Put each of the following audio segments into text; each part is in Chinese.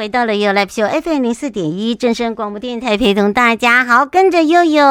回到了 You Live Show FM 零四点一正声广播电台，陪同大家好，跟着悠悠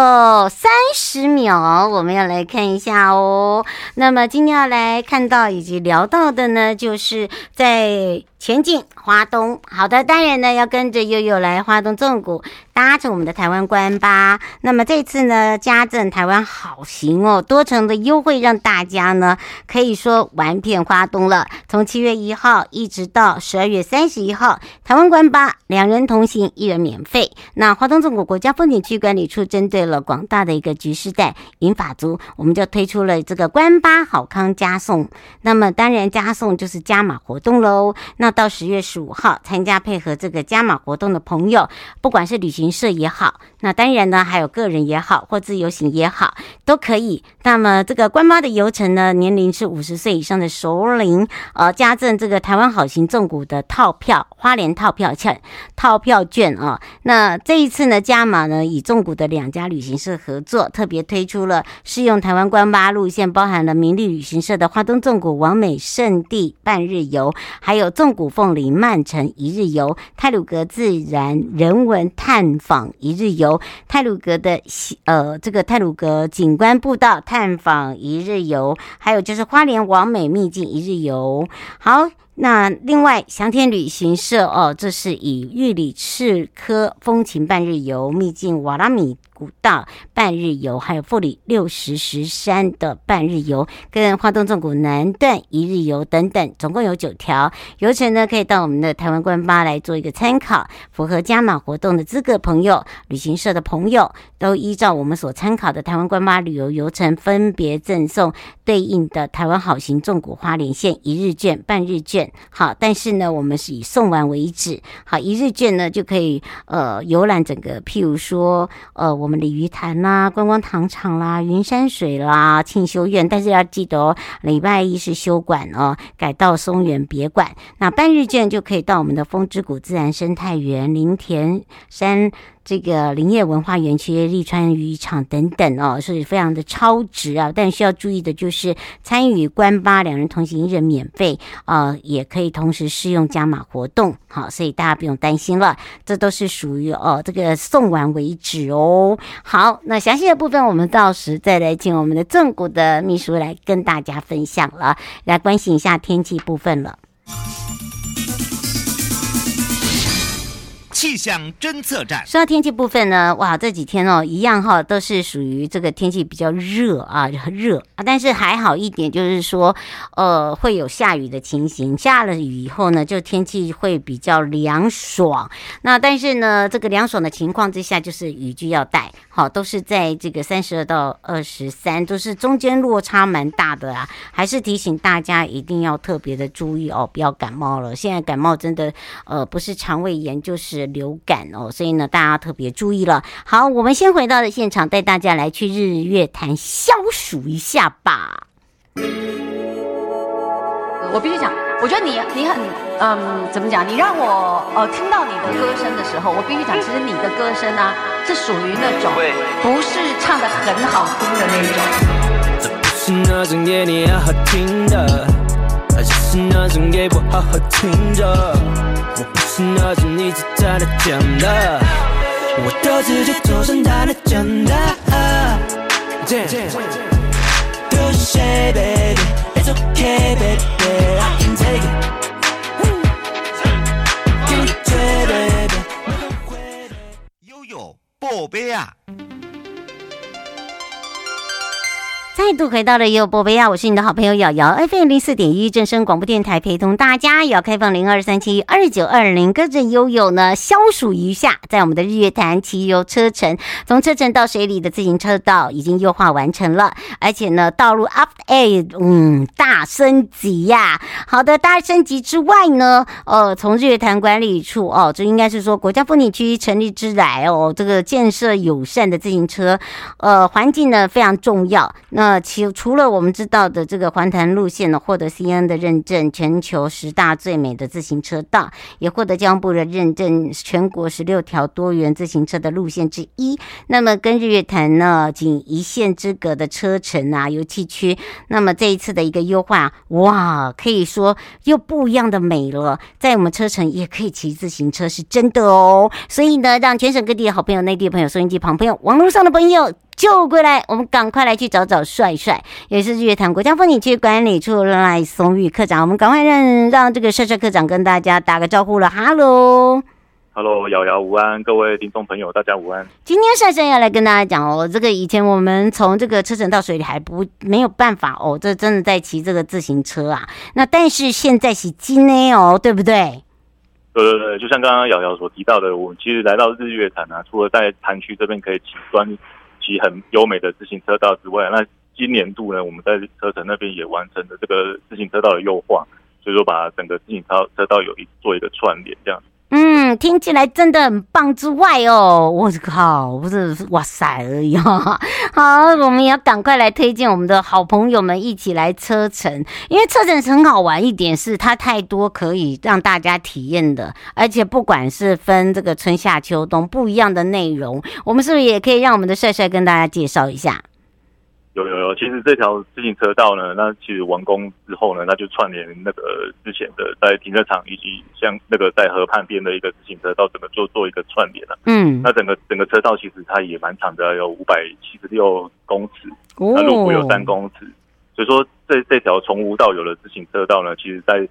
三十秒，我们要来看一下哦。那么今天要来看到以及聊到的呢，就是在。前进花东，好的，当然呢要跟着悠悠来花东纵谷搭乘我们的台湾观巴。那么这次呢，家政台湾好行哦，多层的优惠，让大家呢可以说玩遍花东了。从七月一号一直到十二月三十一号，台湾观巴两人同行，一人免费。那花东纵谷国家风景区管理处针对了广大的一个橘世代银发族，我们就推出了这个观巴好康加送。那么当然加送就是加码活动喽。那到十月十五号，参加配合这个加码活动的朋友，不管是旅行社也好，那当然呢，还有个人也好，或自由行也好，都可以。那么这个观巴的游程呢，年龄是五十岁以上的熟龄，呃，加赠这个台湾好行重谷的套票，花莲套票券，套票券啊。那这一次呢，加码呢，以重谷的两家旅行社合作，特别推出了适用台湾关巴路线，包含了明丽旅行社的花东重谷网美圣地半日游，还有纵古凤林曼城一日游，太鲁阁自然人文探访一日游，太鲁阁的呃这个太鲁阁景观步道探访一日游，还有就是花莲王美秘境一日游。好，那另外翔天旅行社哦，这是以玉里赤科风情半日游，秘境瓦拉米。古道半日游，还有富里六十石山的半日游，跟花东纵谷南段一日游等等，总共有九条游程呢，可以到我们的台湾观巴来做一个参考。符合加码活动的资格朋友，旅行社的朋友，都依照我们所参考的台湾观巴旅游游程，分别赠送对应的台湾好行纵谷花莲线一日券、半日券。好，但是呢，我们是以送完为止。好，一日券呢就可以呃游览整个，譬如说呃我。我们鲤鱼潭啦、观光糖厂啦、云山水啦、庆修院，但是要记得哦，礼拜一是休馆哦，改到松园别馆。那半日券就可以到我们的风之谷自然生态园、林田山。这个林业文化园区、利川渔场等等哦，是非常的超值啊！但需要注意的就是，参与关巴两人同行一人免费啊、呃，也可以同时适用加码活动。好，所以大家不用担心了，这都是属于哦这个送完为止哦。好，那详细的部分我们到时再来请我们的正骨的秘书来跟大家分享了，来关心一下天气部分了。气象侦测站。说到天气部分呢，哇，这几天哦，一样哈，都是属于这个天气比较热啊，热啊，但是还好一点，就是说，呃，会有下雨的情形。下了雨以后呢，就天气会比较凉爽。那但是呢，这个凉爽的情况之下，就是雨具要带，好，都是在这个三十二到二十三，都是中间落差蛮大的啊。还是提醒大家一定要特别的注意哦，不要感冒了。现在感冒真的，呃，不是肠胃炎就是。流感哦，所以呢，大家特别注意了。好，我们先回到了现场，带大家来去日月潭消暑一下吧。我必须讲，我觉得你你很嗯，怎么讲？你让我呃听到你的歌声的时候，我必须讲，其实你的歌声呢、啊，是属于那种不是唱的很好听的那种。这不是那种给你好好听的，而是那种给我好好听着。是那种你只站得讲的，我都直接走上他的讲的。Do say baby, it's okay baby, I can take it. Yo yo, 再度回到了悠悠宝贝啊！我是你的好朋友瑶瑶，FM 零四点一正声广播电台，陪同大家也要开放零二三七二九二零，跟着悠悠呢消暑一下，在我们的日月潭骑游车程，从车程到水里的自行车道已经优化完成了，而且呢道路 update 嗯大升级呀、好的，大升级之外呢，呃，从日月潭管理处哦，这应该是说国家风景区成立之来哦，这个建设友善的自行车，呃，环境呢非常重要。那其除了我们知道的这个环潭路线呢，获得 CNN 的认证，全球十大最美的自行车道，也获得江部的认证，全国十六条多元自行车的路线之一。那么跟日月潭呢，仅一线之隔的车程啊，游憩区，那么这一次的一个优化，哇，可以说又不一样的美了。在我们车程也可以骑自行车，是真的哦。所以呢，让全省各地的好朋友、内地的朋友、收音机旁朋友、网络上的朋友。就过来，我们赶快来去找找帅帅，也是日月潭国家风景区管理处赖松玉科长。我们赶快让让这个帅帅科长跟大家打个招呼了。哈喽，哈喽，瑶瑶午安，各位听众朋友，大家午安。今天帅帅要来跟大家讲哦，这个以前我们从这个车程到水里还不没有办法哦，这真的在骑这个自行车啊。那但是现在是今天哦，对不对？对对对，就像刚刚瑶瑶所提到的，我们其实来到日月潭啊，除了在潭区这边可以骑专。骑很优美的自行车道之外，那今年度呢，我们在车城那边也完成了这个自行车道的优化，所以说把整个自行车车道有一做一个串联，这样。听起来真的很棒之外哦，我靠，不是哇塞而已哈、哦。好，我们也要赶快来推荐我们的好朋友们一起来车程，因为车程很好玩一点是它太多可以让大家体验的，而且不管是分这个春夏秋冬不一样的内容，我们是不是也可以让我们的帅帅跟大家介绍一下？有有有，其实这条自行车道呢，那其实完工之后呢，那就串联那个之前的在停车场以及像那个在河畔边的一个自行车道，整个做做一个串联了。嗯，那整个整个车道其实它也蛮长的，有五百七十六公尺，那路幅有三公尺，所以说这这条从无到有的自行车道呢，其实在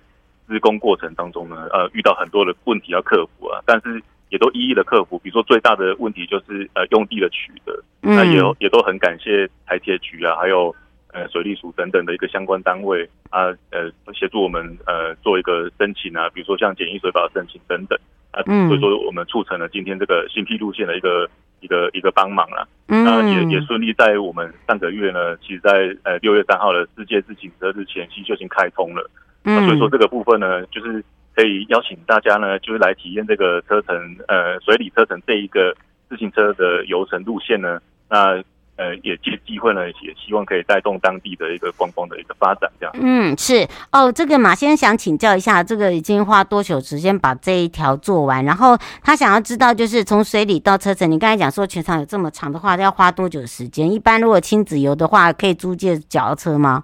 施工过程当中呢，呃，遇到很多的问题要克服啊，但是。也都一一的克服，比如说最大的问题就是呃用地的取得，嗯、那也也都很感谢台铁局啊，还有呃水利署等等的一个相关单位啊，呃协助我们呃做一个申请啊，比如说像简易水保申请等等。啊，所以说我们促成了今天这个新辟路线的一个一个一个帮忙啊，那也也顺利在我们上个月呢，其实在呃六月三号的世界自行车日前夕就已经开通了，那所以说这个部分呢就是。可以邀请大家呢，就是来体验这个车程，呃，水里车程这一个自行车的游程路线呢。那呃，也借机会呢，也希望可以带动当地的一个观光的一个发展，这样。嗯，是哦。这个马先生想请教一下，这个已经花多久时间把这一条做完？然后他想要知道，就是从水里到车程，你刚才讲说全长有这么长的话，要花多久时间？一般如果亲子游的话，可以租借脚踏车吗？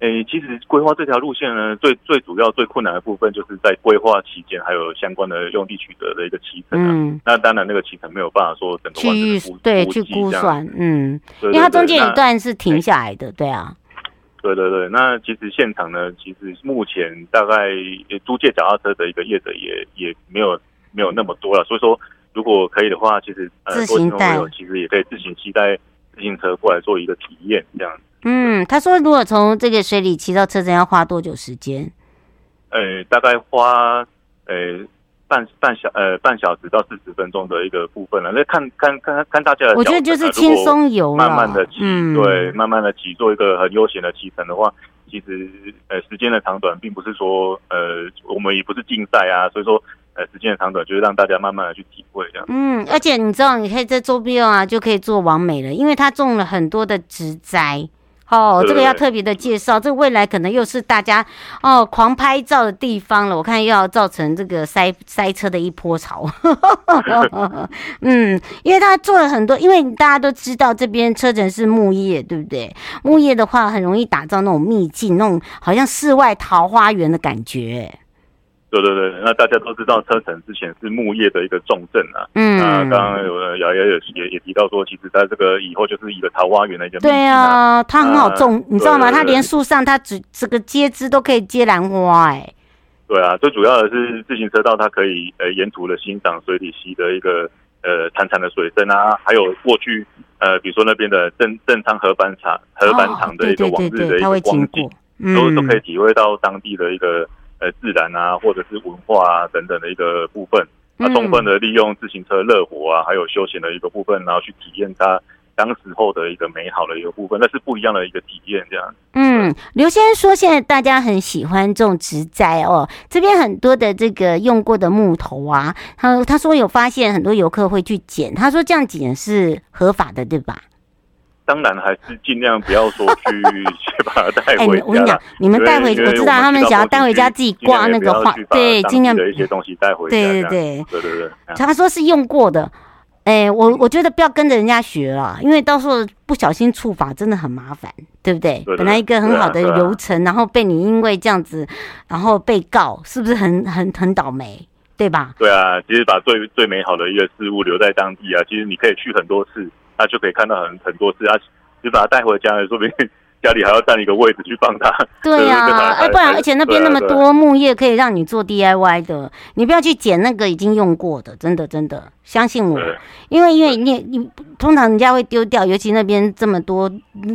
诶、欸，其实规划这条路线呢，最最主要、最困难的部分，就是在规划期间，还有相关的用地取得的一个期程啊。嗯，那当然，那个期程没有办法说整个完整的对去估算，嗯，对对对，因为它中间有一段是停下来的，对啊。对对对，那其实现场呢，其实目前大概租借脚踏车的一个业者也也没有没有那么多了，所以说如果可以的话，其实呃，自行带其实也可以自行携带自行车过来做一个体验，这样。嗯，他说如果从这个水里骑到车站要花多久时间？呃，大概花呃半半小呃半小时到四十分钟的一个部分了。那看看看看大家的，我觉得就是轻松游，慢慢的骑，嗯、对，慢慢的骑，做一个很悠闲的骑乘的话，其实呃时间的长短并不是说呃我们也不是竞赛啊，所以说呃时间的长短就是让大家慢慢的去体会这样。嗯，而且你知道，你可以在周边啊就可以做完美了，因为他种了很多的植栽。哦，这个要特别的介绍，这个未来可能又是大家哦狂拍照的地方了。我看又要造成这个塞塞车的一波潮。嗯，因为他做了很多，因为大家都知道这边车程是木业，对不对？木业的话很容易打造那种秘境，那种好像世外桃花源的感觉。对对对，那大家都知道车城之前是木业的一个重镇啊。嗯，那刚刚有瑶瑶也也也提到说，其实在这个以后就是一个桃花源的一个、啊。对啊，它很好种，啊、你知道吗？它连树上它只这个接枝都可以接兰花哎、欸。对啊，最主要的是自行车道，它可以呃沿途的欣赏水里溪的一个呃潺潺的水声啊，还有过去呃比如说那边的正正昌河板厂河板厂的一个往日的一个光景，嗯、都都可以体会到当地的一个呃自然啊，或者是文化啊等等的一个部分。那充分的利用自行车热火啊，还有休闲的一个部分，然后去体验它当时候的一个美好的一个部分，那是不一样的一个体验。这样，嗯，刘先生说，现在大家很喜欢种植栽哦，这边很多的这个用过的木头啊，他他说有发现很多游客会去捡，他说这样捡是合法的，对吧？当然还是尽量不要说去去把它带回家。我跟你讲，你们带回，我知道他们想要带回家自己挂那个画，对，尽量的一些东西带回家。对对对对对对。他说是用过的，哎，我我觉得不要跟着人家学了，因为到时候不小心触法真的很麻烦，对不对？本来一个很好的流程，然后被你因为这样子，然后被告，是不是很很很倒霉？对吧？对啊，其实把最最美好的一个事物留在当地啊，其实你可以去很多次。他就可以看到很很多次，他就把他带回家了，说不定 家里还要占一个位置去放他。对呀、啊，哎，不然而且那边那么多木叶可以让你做 DIY 的，你不要去捡那个已经用过的，真的真的，相信我，因为因为你你通常人家会丢掉，尤其那边这么多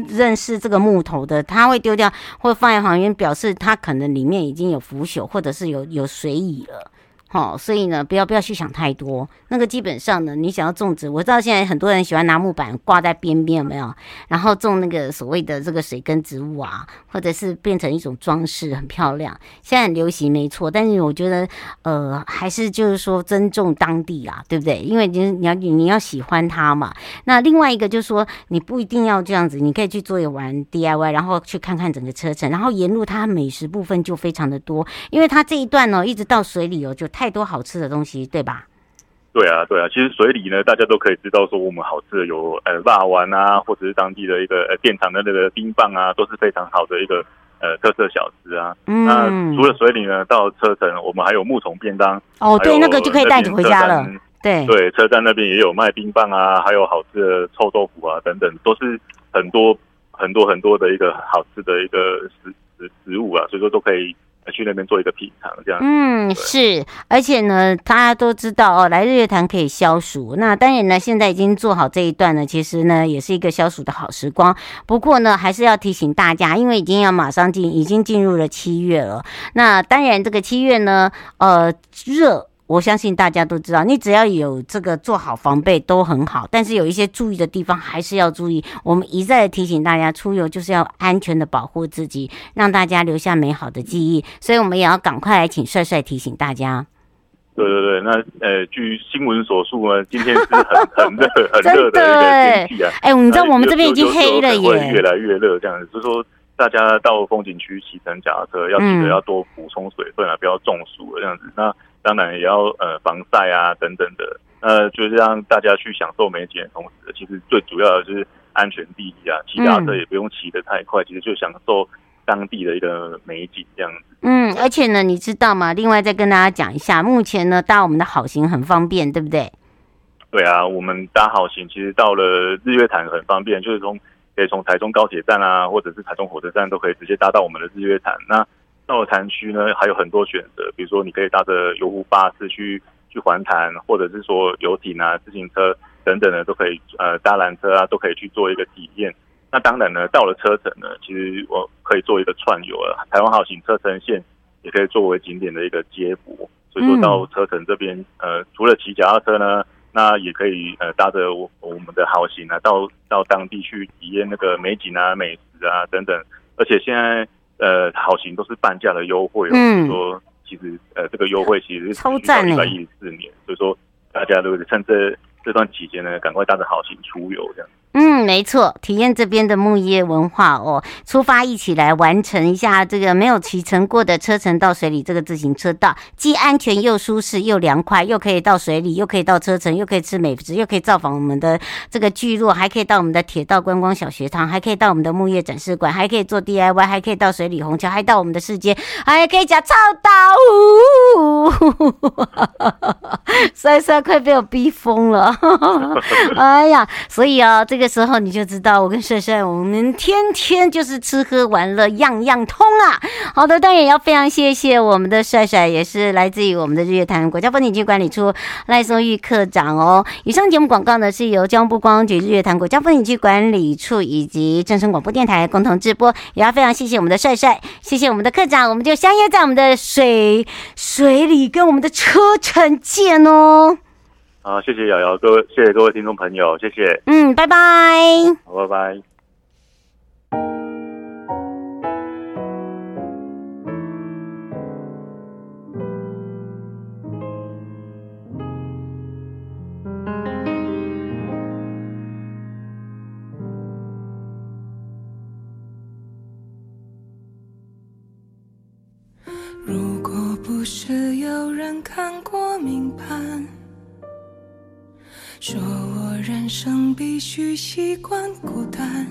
认识这个木头的，他会丢掉或放在旁边，表示他可能里面已经有腐朽或者是有有水蚁了。哦，所以呢，不要不要去想太多。那个基本上呢，你想要种植，我知道现在很多人喜欢拿木板挂在边边，有没有？然后种那个所谓的这个水根植物啊，或者是变成一种装饰，很漂亮。现在很流行，没错。但是我觉得，呃，还是就是说尊重当地啦，对不对？因为你你要你要喜欢它嘛。那另外一个就是说，你不一定要这样子，你可以去做一玩 DIY，然后去看看整个车程，然后沿路它美食部分就非常的多，因为它这一段呢，一直到水里哦，就。太多好吃的东西，对吧？对啊，对啊。其实水里呢，大家都可以知道说，我们好吃的有呃辣丸啊，或者是当地的一个呃店厂的那个冰棒啊，都是非常好的一个呃特色小吃啊。嗯。那除了水里呢，到车城我们还有木桶便当。哦，对，那个就可以带你回家了。对对，车站那边也有卖冰棒啊，还有好吃的臭豆腐啊等等，都是很多很多很多的一个好吃的一个食食食物啊，所以说都可以。去那边做一个品尝，这样。嗯，是，而且呢，大家都知道哦，来日月潭可以消暑。那当然呢，现在已经做好这一段呢，其实呢，也是一个消暑的好时光。不过呢，还是要提醒大家，因为已经要马上进，已经进入了七月了。那当然，这个七月呢，呃，热。我相信大家都知道，你只要有这个做好防备都很好，但是有一些注意的地方还是要注意。我们一再提醒大家，出游就是要安全的保护自己，让大家留下美好的记忆。所以我们也要赶快来请帅帅提醒大家。对对对，那呃，据新闻所述呢，今天是很 很热很热的一个天气啊。哎，你知道我们这边已经黑了耶，会越来越热这样子，就是说大家到风景区骑乘脚踏车要记得要多补充水分啊，嗯、不要中暑了这样子。那当然也要呃防晒啊等等的，呃，就是让大家去享受美景的同时，其实最主要的就是安全第一啊，骑脚踏车也不用骑得太快，嗯、其实就享受当地的一个美景这样子。嗯，而且呢，你知道吗？另外再跟大家讲一下，目前呢搭我们的好行很方便，对不对？对啊，我们搭好行其实到了日月潭很方便，就是从可以从台中高铁站啊，或者是台中火车站都可以直接搭到我们的日月潭。那到了潭区呢，还有很多选择，比如说你可以搭着游湖巴士去去环潭，或者是说游艇啊、自行车等等的都可以，呃，搭缆车啊都可以去做一个体验。那当然呢，到了车城呢，其实我可以做一个串游啊，台湾好行车城线也可以作为景点的一个接驳。所以说到车城这边，呃，除了骑脚踏车呢，那也可以呃搭着我我们的好行啊，到到当地去体验那个美景啊、美食啊等等。而且现在。呃，好行都是半价的优惠哦。嗯，说其实呃，这个优惠其实是超赞一百一十四年，所以说大家都趁这这段期间呢，赶快搭着好行出游这样。嗯，没错，体验这边的木叶文化哦，出发一起来完成一下这个没有骑乘过的车城到水里这个自行车道，既安全又舒适又凉快，又可以到水里，又可以到车城，又可以吃美食，又可以造访我们的这个聚落，还可以到我们的铁道观光小学堂，还可以到我们的木叶展示馆，还可以做 DIY，还可以到水里虹桥，还到我们的世界，还可以讲超岛，帅帅快被我逼疯了，哎呀，所以啊，这个。这个时候你就知道，我跟帅帅我们天天就是吃喝玩乐样样通啊。好的，当然也要非常谢谢我们的帅帅，也是来自于我们的日月潭国家风景区管理处赖松玉课长哦。以上节目广告呢是由交通部观光局日月潭国家风景区管理处以及正声广播电台共同直播，也要非常谢谢我们的帅帅，谢谢我们的课长，我们就相约在我们的水水里跟我们的车城见哦。好，谢谢瑶瑶，各位，谢谢各位听众朋友，谢谢。嗯，拜拜。好，拜拜。如果不是有人看过明盘。说我人生必须习惯孤单，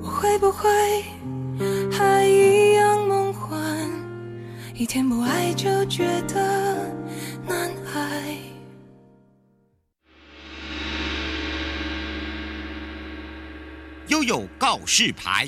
我会不会还一样梦幻？一天不爱就觉得难挨。悠悠告示牌，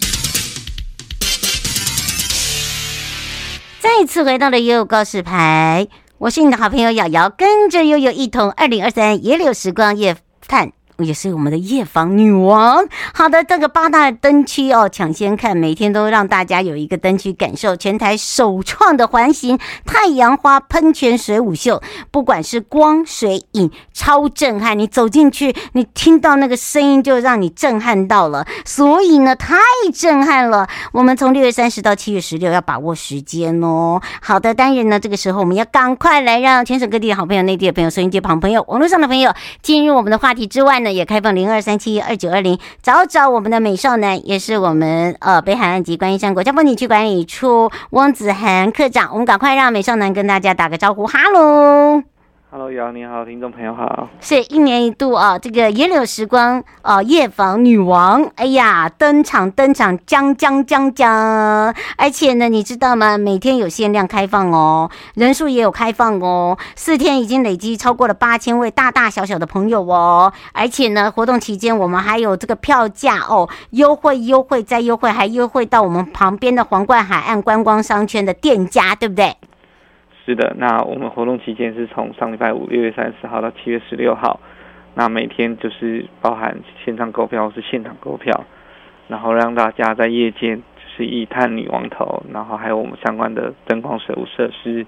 再次回到了悠悠告示牌。我是你的好朋友瑶瑶，跟着悠悠一同，二零二三野柳时光夜探。也是我们的夜访女王。好的，这个八大灯区哦，抢先看，每天都让大家有一个灯区感受。全台首创的环形太阳花喷泉水舞秀，不管是光、水、影，超震撼。你走进去，你听到那个声音，就让你震撼到了。所以呢，太震撼了。我们从六月三十到七月十六，要把握时间哦。好的，当然呢，这个时候我们要赶快来让全省各地的好朋友、内地的朋友、收音机旁朋友、网络上的朋友进入我们的话题之外。也开放零二三七二九二零，找找我们的美少男，也是我们呃北海岸及观音山国家风景区管理处汪子涵科长，我们赶快让美少男跟大家打个招呼，哈喽。Hello，你好，听众朋友好。是一年一度啊，这个野柳时光啊，夜访女王，哎呀，登场登场，将将将将！而且呢，你知道吗？每天有限量开放哦，人数也有开放哦，四天已经累积超过了八千位大大小小的朋友哦。而且呢，活动期间我们还有这个票价哦，优惠优惠再优惠，还优惠到我们旁边的皇冠海岸观光商圈的店家，对不对？是的，那我们活动期间是从上礼拜五六月三十号到七月十六号，那每天就是包含线上购票是现场购票，然后让大家在夜间就是一探女王头，然后还有我们相关的灯光水舞设施。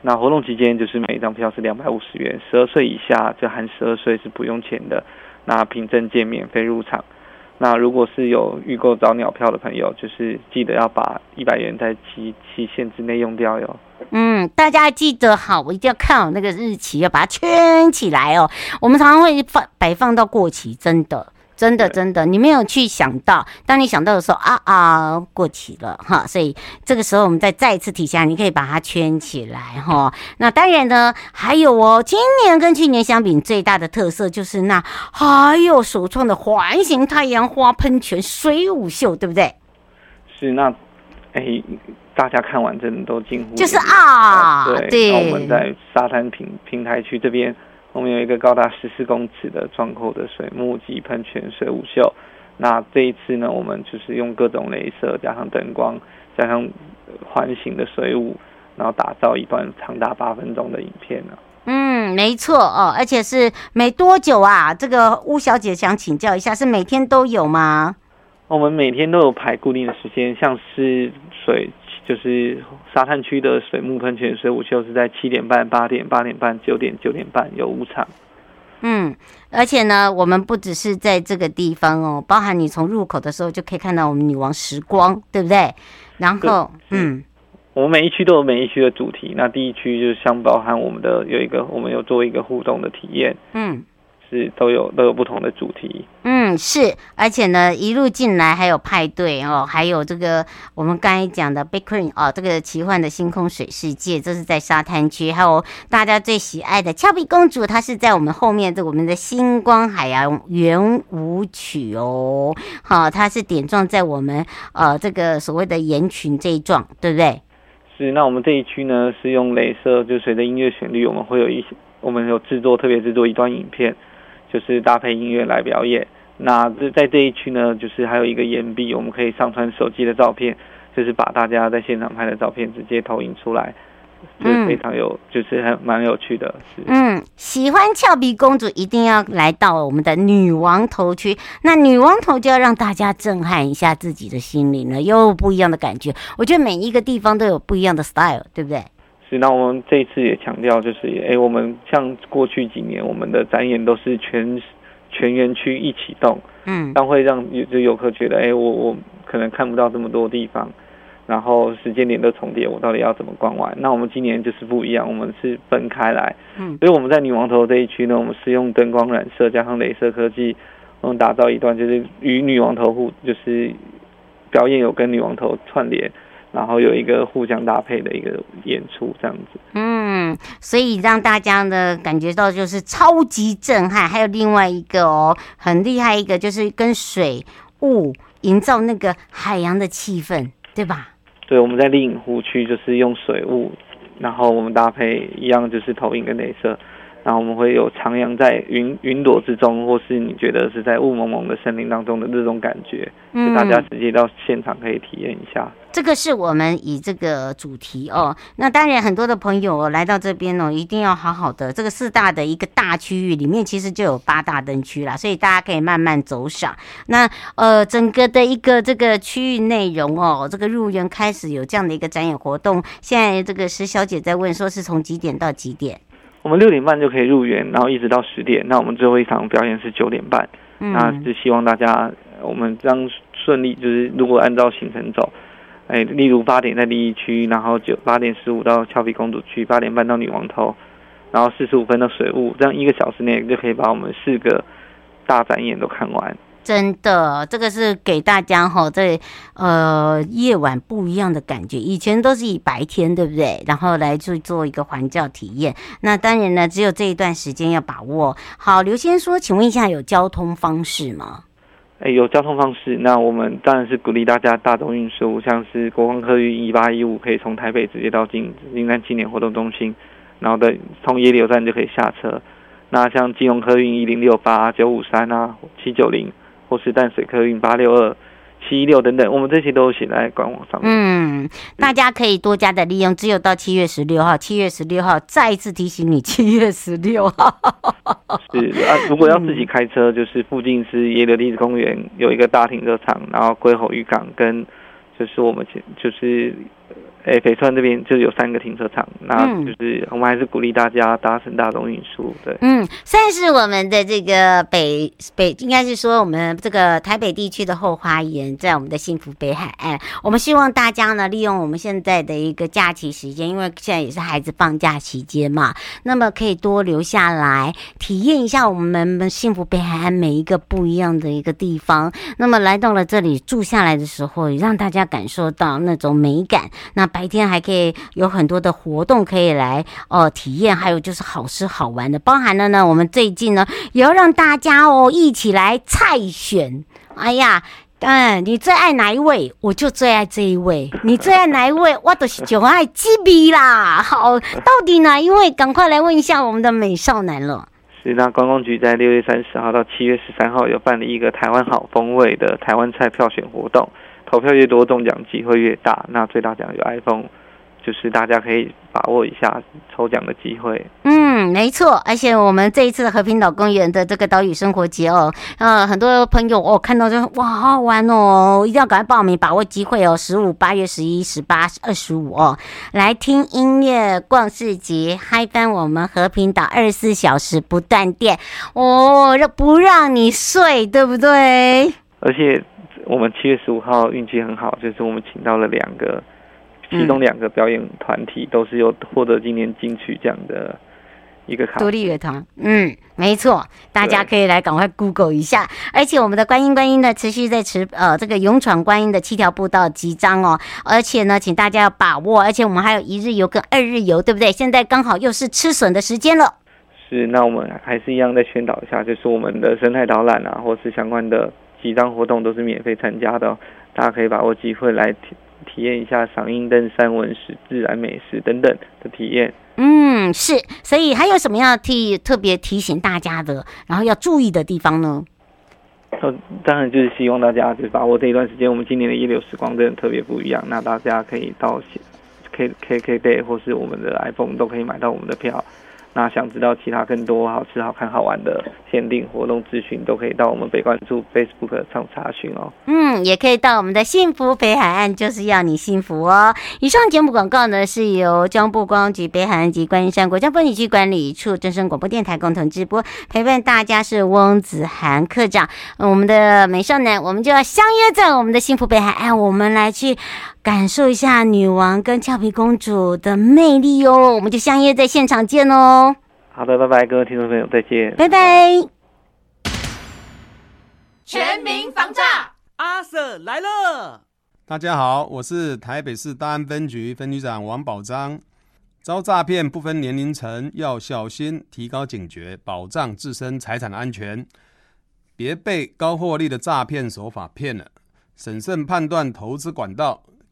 那活动期间就是每一张票是两百五十元，十二岁以下就含十二岁是不用钱的，那凭证件免费入场。那如果是有预购早鸟票的朋友，就是记得要把一百元在期期限之内用掉哟。嗯，大家记得好，我一定要看好那个日期，要把它圈起来哦。我们常常会放摆放到过期，真的。真的，真的，你没有去想到，当你想到的时候啊啊，过期了哈，所以这个时候我们再再一次提醒，你可以把它圈起来哈。那当然呢，还有哦，今年跟去年相比，最大的特色就是那还有首创的环形太阳花喷泉水舞秀，对不对？是那，哎，大家看完真的都惊呼，就是啊，对，对，那我们在沙滩平平台区这边。我们有一个高达十四公尺的壮阔的水幕及喷泉水舞秀，那这一次呢，我们就是用各种镭射加上灯光，加上环形的水舞，然后打造一段长达八分钟的影片呢。嗯，没错哦，而且是没多久啊？这个巫小姐想请教一下，是每天都有吗？我们每天都有排固定的时间，像是水。就是沙滩区的水幕喷泉水舞秀是在七点半、八点、八点半、九点、九点半有五场。嗯，而且呢，我们不只是在这个地方哦，包含你从入口的时候就可以看到我们女王时光，对不对？然后，嗯，我们每一区都有每一区的主题。那第一区就是像包含我们的有一个，我们有做一个互动的体验。嗯。是都有都有不同的主题，嗯，是，而且呢，一路进来还有派对哦，还有这个我们刚才讲的 Big Queen 哦，这个奇幻的星空水世界，这是在沙滩区，还有大家最喜爱的俏皮公主，她是在我们后面这我们的星光海洋圆舞曲哦，好，它是点状在我们呃这个所谓的岩群这一状，对不对？是，那我们这一区呢是用镭射，就随着音乐旋律，我们会有一些，我们有制作特别制作一段影片。就是搭配音乐来表演。那这在这一区呢，就是还有一个岩壁，我们可以上传手机的照片，就是把大家在现场拍的照片直接投影出来，就是非常有，嗯、就是还蛮有趣的。嗯，喜欢俏皮公主一定要来到我们的女王头区，那女王头就要让大家震撼一下自己的心灵了，又不一样的感觉。我觉得每一个地方都有不一样的 style，对不对？是，那我们这一次也强调，就是哎，我们像过去几年，我们的展演都是全。全园区一启动，嗯，但会让有就游客觉得，哎、欸，我我可能看不到这么多地方，然后时间点都重叠，我到底要怎么逛完？那我们今年就是不一样，我们是分开来，嗯，所以我们在女王头这一区呢，我们是用灯光染色加上镭射科技，我们打造一段就是与女王头互就是表演有跟女王头串联。然后有一个互相搭配的一个演出，这样子。嗯，所以让大家呢感觉到就是超级震撼。还有另外一个哦，很厉害一个，就是跟水雾营造那个海洋的气氛，对吧？对，我们在丽影湖区就是用水雾，然后我们搭配一样就是投影跟镭射。然后我们会有徜徉在云云朵之中，或是你觉得是在雾蒙蒙的森林当中的那种感觉，嗯，大家直接到现场可以体验一下。这个是我们以这个主题哦，那当然很多的朋友来到这边哦，一定要好好的。这个四大的一个大区域里面，其实就有八大灯区啦，所以大家可以慢慢走赏。那呃，整个的一个这个区域内容哦，这个入园开始有这样的一个展演活动。现在这个石小姐在问，说是从几点到几点？我们六点半就可以入园，然后一直到十点。那我们最后一场表演是九点半。嗯，那就希望大家我们这样顺利，就是如果按照行程走，哎，例如八点在第一区，然后九八点十五到俏皮公主区，八点半到女王头，然后四十五分到水雾，这样一个小时内就可以把我们四个大展演都看完。真的，这个是给大家哈，在呃夜晚不一样的感觉。以前都是以白天，对不对？然后来去做一个环教体验。那当然呢，只有这一段时间要把握好。刘先说，请问一下，有交通方式吗？哎，有交通方式。那我们当然是鼓励大家大众运输，像是国光客运一八一五，可以从台北直接到金金山青年活动中心，然后的从野柳站就可以下车。那像金融客运一零六八九五三啊七九零。或是淡水客运八六二七一六等等，我们这些都写在官网上面。嗯，大家可以多加的利用。只有到七月十六号，七月十六号再一次提醒你，七月十六号。是啊，如果要自己开车，就是附近是野柳地质公园有一个大停车场，然后龟吼渔港跟就是我们就是。哎，北川这边就有三个停车场，那就是我们还是鼓励大家搭乘大众运输。对，嗯，算是我们的这个北北，应该是说我们这个台北地区的后花园，在我们的幸福北海岸。我们希望大家呢，利用我们现在的一个假期时间，因为现在也是孩子放假期间嘛，那么可以多留下来体验一下我们幸福北海岸每一个不一样的一个地方。那么来到了这里住下来的时候，让大家感受到那种美感。那白天还可以有很多的活动可以来哦体验，还有就是好吃好玩的，包含了呢，我们最近呢也要让大家哦一起来菜选。哎呀，嗯，你最爱哪一位？我就最爱这一位。你最爱哪一位？我都是就爱吉比啦。好，到底哪一位？赶快来问一下我们的美少男了。是，那观光局在六月三十号到七月十三号有办理一个台湾好风味的台湾菜票选活动。投票越多，中奖机会越大。那最大奖有 iPhone，就是大家可以把握一下抽奖的机会。嗯，没错。而且我们这一次的和平岛公园的这个岛屿生活节哦，呃，很多朋友哦看到就哇，好好玩哦，一定要赶快报名，把握机会哦。十五、八月十一、十八、二十五哦，来听音乐、逛市集，嗨翻我们和平岛二十四小时不断电哦，让不让你睡，对不对？而且。我们七月十五号运气很好，就是我们请到了两个，其中两个表演团体都是有获得今年金曲奖的一个卡独立乐团。嗯，没错，大家可以来赶快 Google 一下。而且我们的观音观音呢，持续在持呃这个勇闯观音的七条步道集章哦。而且呢，请大家要把握，而且我们还有一日游跟二日游，对不对？现在刚好又是吃笋的时间了。是，那我们还是一样再宣导一下，就是我们的生态导览啊，或是相关的。几张活动都是免费参加的，大家可以把握机会来体体验一下赏樱登山文史、自然美食等等的体验。嗯，是，所以还有什么要替特别提醒大家的，然后要注意的地方呢？呃，当然就是希望大家就是把握这一段时间，我们今年的一流时光真的特别不一样。那大家可以到 K K K Day 或是我们的 iPhone 都可以买到我们的票。那想知道其他更多好吃、好看、好玩的限定活动资讯，都可以到我们北关注 Facebook 上查询哦。嗯，也可以到我们的幸福北海岸，就是要你幸福哦。以上节目广告呢，是由江部光局北海岸及观音山国家风景区管理处正声广播电台共同直播。陪伴大家是翁子涵科长，我们的美少男，我们就要相约在我们的幸福北海岸，我们来去。感受一下女王跟俏皮公主的魅力哦！我们就相约在现场见哦。好的，拜拜，各位听众朋友，再见，拜拜。全民防诈，阿 Sir 来了。大家好，我是台北市大安分局分局长王宝章。遭诈骗不分年龄层，要小心，提高警觉，保障自身财产安全，别被高获利的诈骗手法骗了。审慎判断投资管道。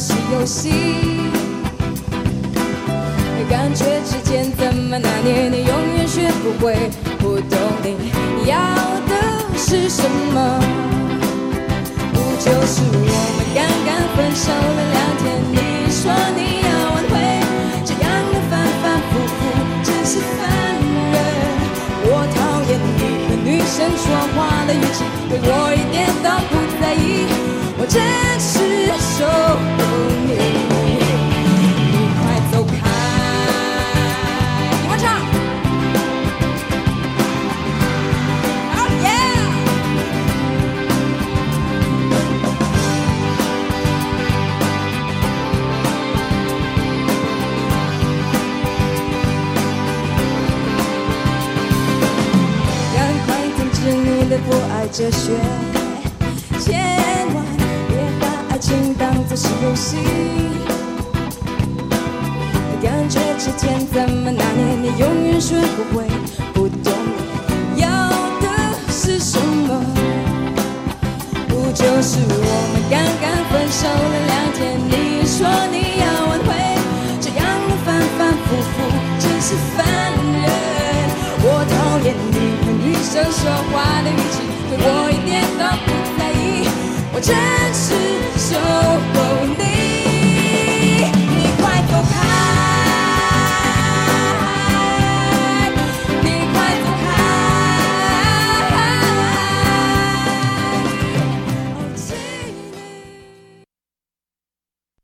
是游戏没感觉指尖怎么拿捏你永远学不会不懂你要的是什么？不就是我们刚刚分手了两天你说你要挽回这样的反反复复真是烦人我讨厌你和女生说话的语气对我一点都不在意。真实守护你你快走开你唱好耶赶快止你的不爱哲学情当作是游戏。感觉之间怎么拿捏，你永远学不会。不懂你要的是什么？不就是我们刚刚分手了两天，你说你要挽回，这样的反反复复真是烦人。我讨厌你和女生说话的语气，对我一点都不。我真实守候你。